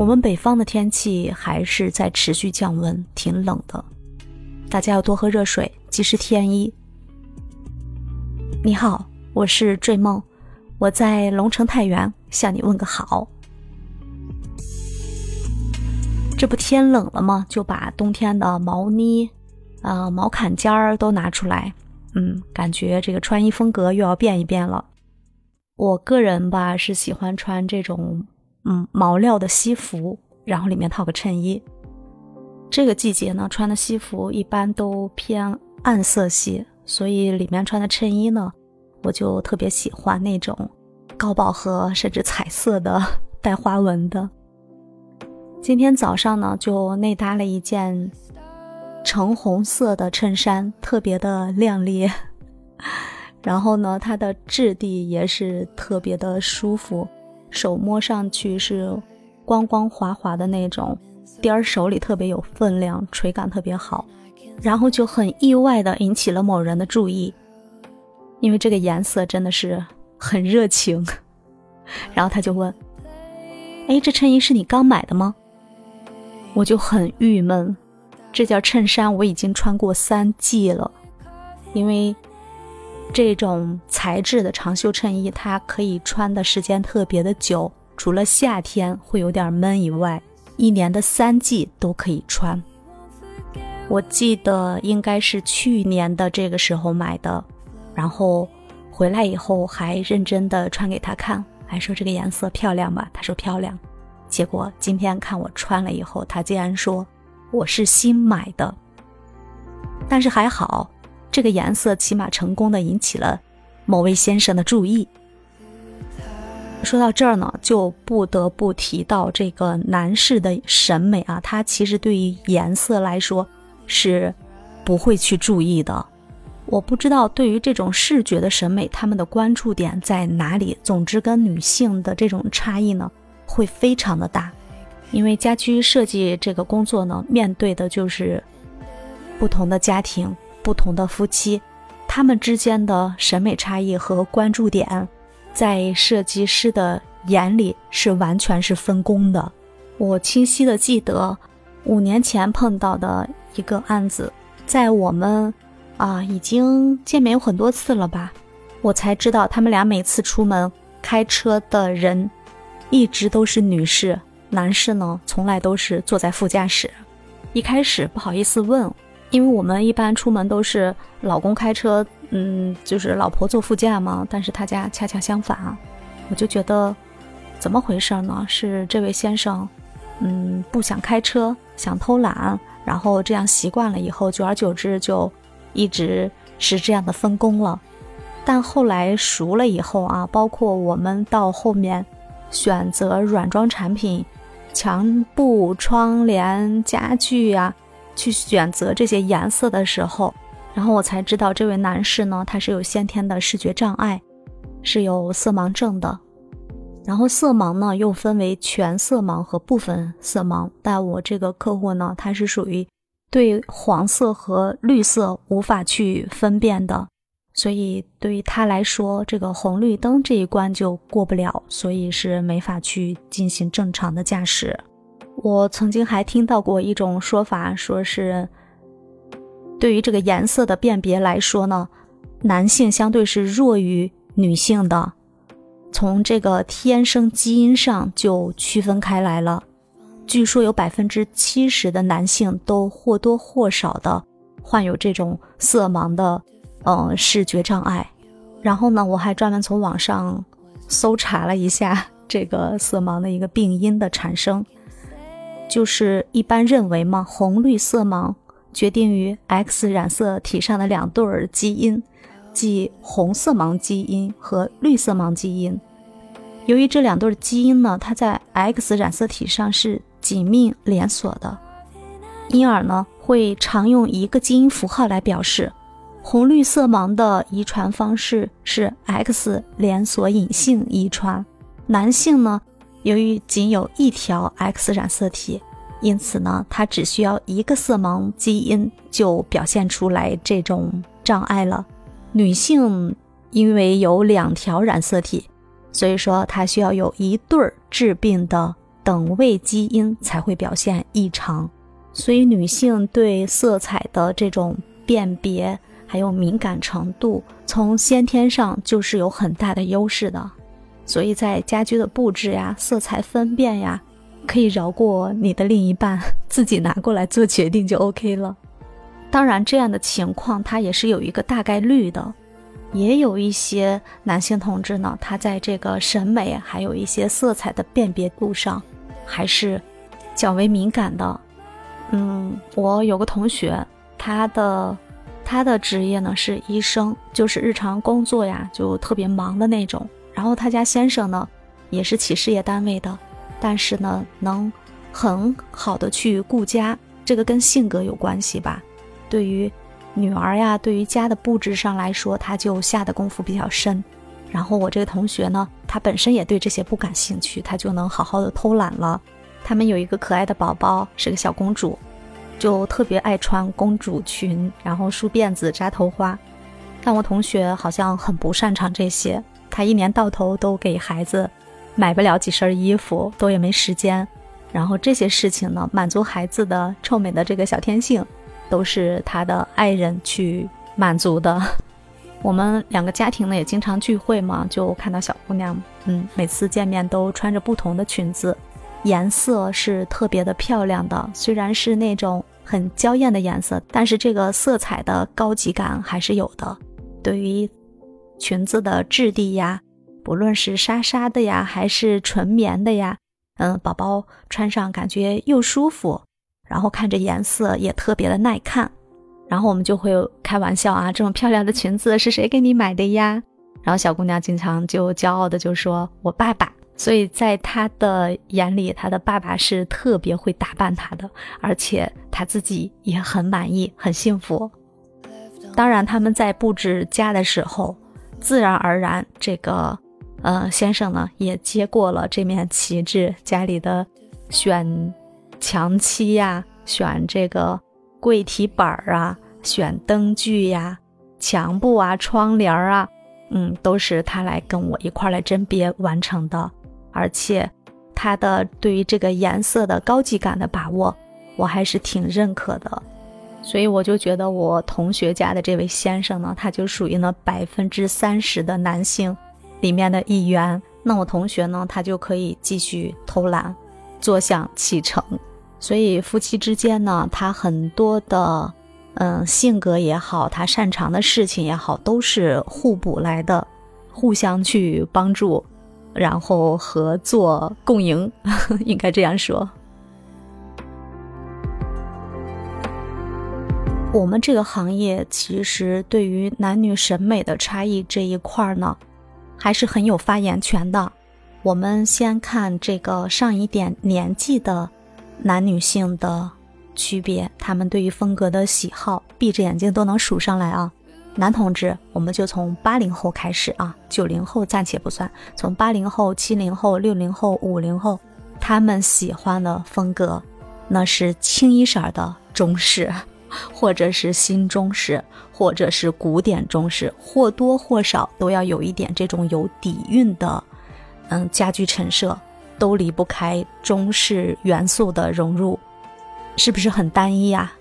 我们北方的天气还是在持续降温，挺冷的，大家要多喝热水，及时添衣。你好，我是坠梦，我在龙城太原向你问个好。这不天冷了吗？就把冬天的毛呢、啊毛坎肩儿都拿出来，嗯，感觉这个穿衣风格又要变一变了。我个人吧是喜欢穿这种。嗯，毛料的西服，然后里面套个衬衣。这个季节呢，穿的西服一般都偏暗色系，所以里面穿的衬衣呢，我就特别喜欢那种高饱和甚至彩色的带花纹的。今天早上呢，就内搭了一件橙红色的衬衫，特别的亮丽。然后呢，它的质地也是特别的舒服。手摸上去是光光滑滑的那种，掂儿手里特别有分量，垂感特别好，然后就很意外的引起了某人的注意，因为这个颜色真的是很热情，然后他就问：“哎，这衬衣是你刚买的吗？”我就很郁闷，这件衬衫我已经穿过三季了，因为。这种材质的长袖衬衣，它可以穿的时间特别的久，除了夏天会有点闷以外，一年的三季都可以穿。我记得应该是去年的这个时候买的，然后回来以后还认真的穿给他看，还说这个颜色漂亮吧？他说漂亮。结果今天看我穿了以后，他竟然说我是新买的，但是还好。这个颜色起码成功的引起了某位先生的注意。说到这儿呢，就不得不提到这个男士的审美啊，他其实对于颜色来说是不会去注意的。我不知道对于这种视觉的审美，他们的关注点在哪里。总之，跟女性的这种差异呢，会非常的大，因为家居设计这个工作呢，面对的就是不同的家庭。不同的夫妻，他们之间的审美差异和关注点，在设计师的眼里是完全是分工的。我清晰的记得五年前碰到的一个案子，在我们啊已经见面有很多次了吧，我才知道他们俩每次出门开车的人一直都是女士，男士呢从来都是坐在副驾驶。一开始不好意思问。因为我们一般出门都是老公开车，嗯，就是老婆坐副驾嘛。但是他家恰恰相反，我就觉得怎么回事呢？是这位先生，嗯，不想开车，想偷懒，然后这样习惯了以后，久而久之就一直是这样的分工了。但后来熟了以后啊，包括我们到后面选择软装产品、墙布、窗帘、家具呀。去选择这些颜色的时候，然后我才知道这位男士呢，他是有先天的视觉障碍，是有色盲症的。然后色盲呢又分为全色盲和部分色盲。但我这个客户呢，他是属于对黄色和绿色无法去分辨的，所以对于他来说，这个红绿灯这一关就过不了，所以是没法去进行正常的驾驶。我曾经还听到过一种说法，说是对于这个颜色的辨别来说呢，男性相对是弱于女性的，从这个天生基因上就区分开来了。据说有百分之七十的男性都或多或少的患有这种色盲的，嗯，视觉障碍。然后呢，我还专门从网上搜查了一下这个色盲的一个病因的产生。就是一般认为嘛，红绿色盲决定于 X 染色体上的两对儿基因，即红色盲基因和绿色盲基因。由于这两对基因呢，它在 X 染色体上是紧密连锁的，因而呢，会常用一个基因符号来表示。红绿色盲的遗传方式是 X 连锁隐性遗传，男性呢。由于仅有一条 X 染色体，因此呢，它只需要一个色盲基因就表现出来这种障碍了。女性因为有两条染色体，所以说它需要有一对儿致病的等位基因才会表现异常。所以，女性对色彩的这种辨别还有敏感程度，从先天上就是有很大的优势的。所以在家居的布置呀、色彩分辨呀，可以饶过你的另一半，自己拿过来做决定就 OK 了。当然，这样的情况它也是有一个大概率的，也有一些男性同志呢，他在这个审美还有一些色彩的辨别度上，还是较为敏感的。嗯，我有个同学，他的他的职业呢是医生，就是日常工作呀就特别忙的那种。然后他家先生呢也是企事业单位的，但是呢能很好的去顾家，这个跟性格有关系吧。对于女儿呀，对于家的布置上来说，他就下的功夫比较深。然后我这个同学呢，他本身也对这些不感兴趣，他就能好好的偷懒了。他们有一个可爱的宝宝，是个小公主，就特别爱穿公主裙，然后梳辫子、扎头花。但我同学好像很不擅长这些，他一年到头都给孩子买不了几身衣服，都也没时间。然后这些事情呢，满足孩子的臭美的这个小天性，都是他的爱人去满足的。我们两个家庭呢也经常聚会嘛，就看到小姑娘，嗯，每次见面都穿着不同的裙子。颜色是特别的漂亮的，虽然是那种很娇艳的颜色，但是这个色彩的高级感还是有的。对于裙子的质地呀，不论是纱纱的呀，还是纯棉的呀，嗯，宝宝穿上感觉又舒服，然后看着颜色也特别的耐看。然后我们就会开玩笑啊，这么漂亮的裙子是谁给你买的呀？然后小姑娘经常就骄傲的就说：“我爸爸。”所以在她的眼里，她的爸爸是特别会打扮他的，而且她自己也很满意、很幸福。当然，他们在布置家的时候，自然而然，这个呃先生呢也接过了这面旗帜，家里的选墙漆呀、选这个柜体板儿啊、选灯具呀、墙布啊、窗帘啊，嗯，都是他来跟我一块来甄别完成的。而且，他的对于这个颜色的高级感的把握，我还是挺认可的。所以我就觉得我同学家的这位先生呢，他就属于那百分之三十的男性里面的一员。那我同学呢，他就可以继续偷懒，坐享其成。所以夫妻之间呢，他很多的嗯性格也好，他擅长的事情也好，都是互补来的，互相去帮助。然后合作共赢，应该这样说。我们这个行业其实对于男女审美的差异这一块呢，还是很有发言权的。我们先看这个上一点年纪的男女性的区别，他们对于风格的喜好，闭着眼睛都能数上来啊。男同志，我们就从八零后开始啊，九零后暂且不算。从八零后、七零后、六零后、五零后，他们喜欢的风格，那是清一色的中式，或者是新中式，或者是古典中式，或多或少都要有一点这种有底蕴的，嗯，家居陈设都离不开中式元素的融入，是不是很单一啊？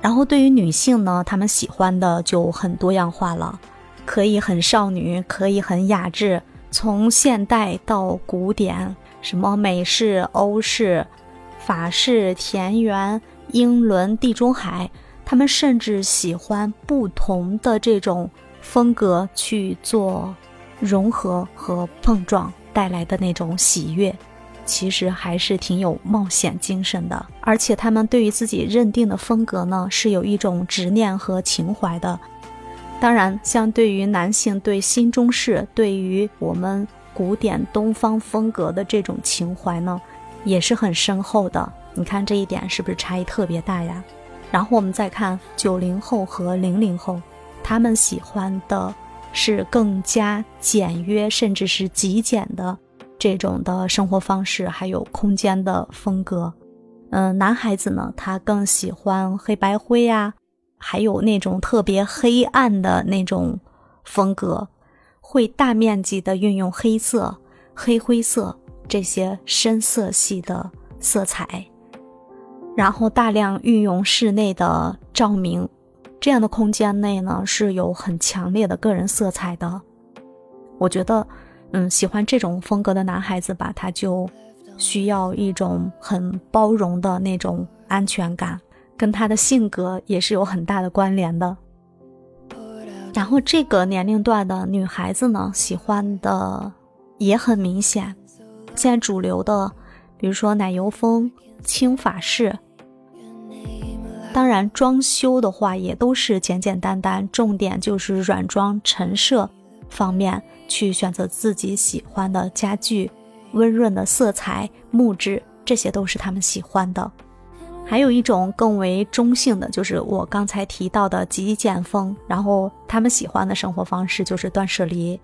然后对于女性呢，她们喜欢的就很多样化了，可以很少女，可以很雅致，从现代到古典，什么美式、欧式、法式、田园、英伦、地中海，他们甚至喜欢不同的这种风格去做融合和碰撞带来的那种喜悦。其实还是挺有冒险精神的，而且他们对于自己认定的风格呢，是有一种执念和情怀的。当然，相对于男性对新中式、对于我们古典东方风格的这种情怀呢，也是很深厚的。你看这一点是不是差异特别大呀？然后我们再看九零后和零零后，他们喜欢的是更加简约，甚至是极简的。这种的生活方式，还有空间的风格，嗯，男孩子呢，他更喜欢黑白灰呀，还有那种特别黑暗的那种风格，会大面积的运用黑色、黑灰色这些深色系的色彩，然后大量运用室内的照明，这样的空间内呢是有很强烈的个人色彩的。我觉得，嗯，喜欢这种风格的男孩子吧，他就需要一种很包容的那种安全感，跟他的性格也是有很大的关联的。然后这个年龄段的女孩子呢，喜欢的也很明显。现在主流的，比如说奶油风、轻法式，当然装修的话也都是简简单单，重点就是软装陈设方面去选择自己喜欢的家具，温润的色彩、木质，这些都是他们喜欢的。还有一种更为中性的，就是我刚才提到的极简风。然后他们喜欢的生活方式就是断舍离。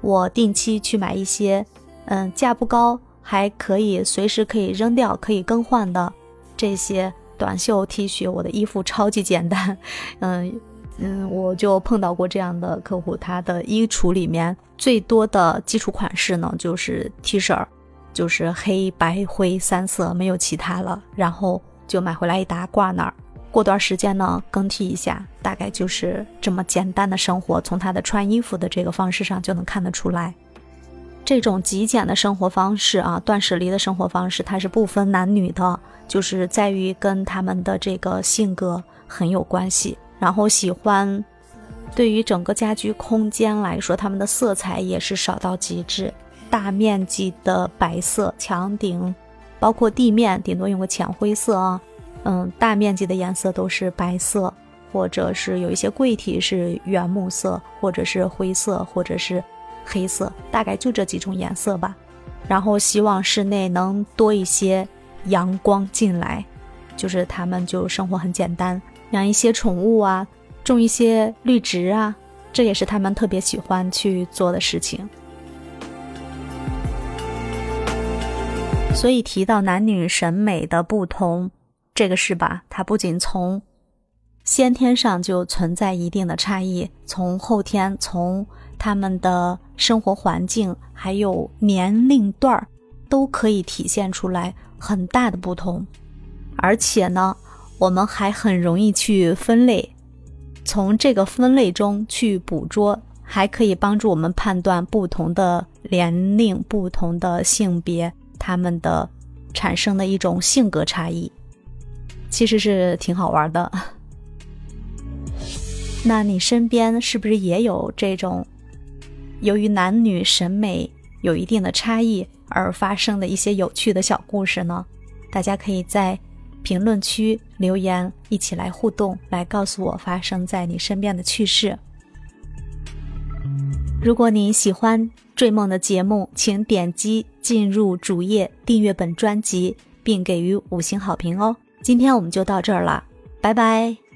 我定期去买一些，嗯，价不高，还可以随时可以扔掉、可以更换的这些短袖 T 恤。我的衣服超级简单，嗯嗯，我就碰到过这样的客户，他的衣橱里面最多的基础款式呢就是 T 恤，就是黑白灰三色，没有其他了。然后。就买回来一沓挂那儿，过段时间呢更替一下，大概就是这么简单的生活。从他的穿衣服的这个方式上就能看得出来，这种极简的生活方式啊，断舍离的生活方式，它是不分男女的，就是在于跟他们的这个性格很有关系。然后喜欢，对于整个家居空间来说，他们的色彩也是少到极致，大面积的白色墙顶。包括地面顶多用个浅灰色啊，嗯，大面积的颜色都是白色，或者是有一些柜体是原木色，或者是灰色，或者是黑色，大概就这几种颜色吧。然后希望室内能多一些阳光进来，就是他们就生活很简单，养一些宠物啊，种一些绿植啊，这也是他们特别喜欢去做的事情。所以提到男女审美的不同，这个是吧？它不仅从先天上就存在一定的差异，从后天，从他们的生活环境，还有年龄段儿，都可以体现出来很大的不同。而且呢，我们还很容易去分类，从这个分类中去捕捉，还可以帮助我们判断不同的年龄、不同的性别。他们的产生的一种性格差异，其实是挺好玩的。那你身边是不是也有这种由于男女审美有一定的差异而发生的一些有趣的小故事呢？大家可以在评论区留言，一起来互动，来告诉我发生在你身边的趣事。如果你喜欢追梦的节目，请点击进入主页订阅本专辑，并给予五星好评哦。今天我们就到这儿了，拜拜。